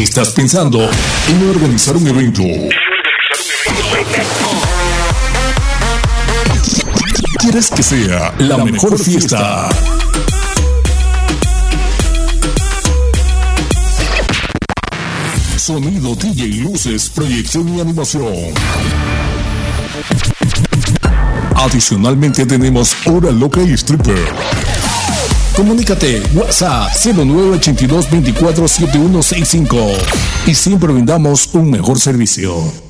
¿Estás pensando en organizar un evento? ¿Quieres que sea la mejor fiesta? Sonido, DJ, luces, proyección y animación. Adicionalmente tenemos Hora Loca y Stripper. Comunícate, WhatsApp 0982 247165 y siempre brindamos un mejor servicio.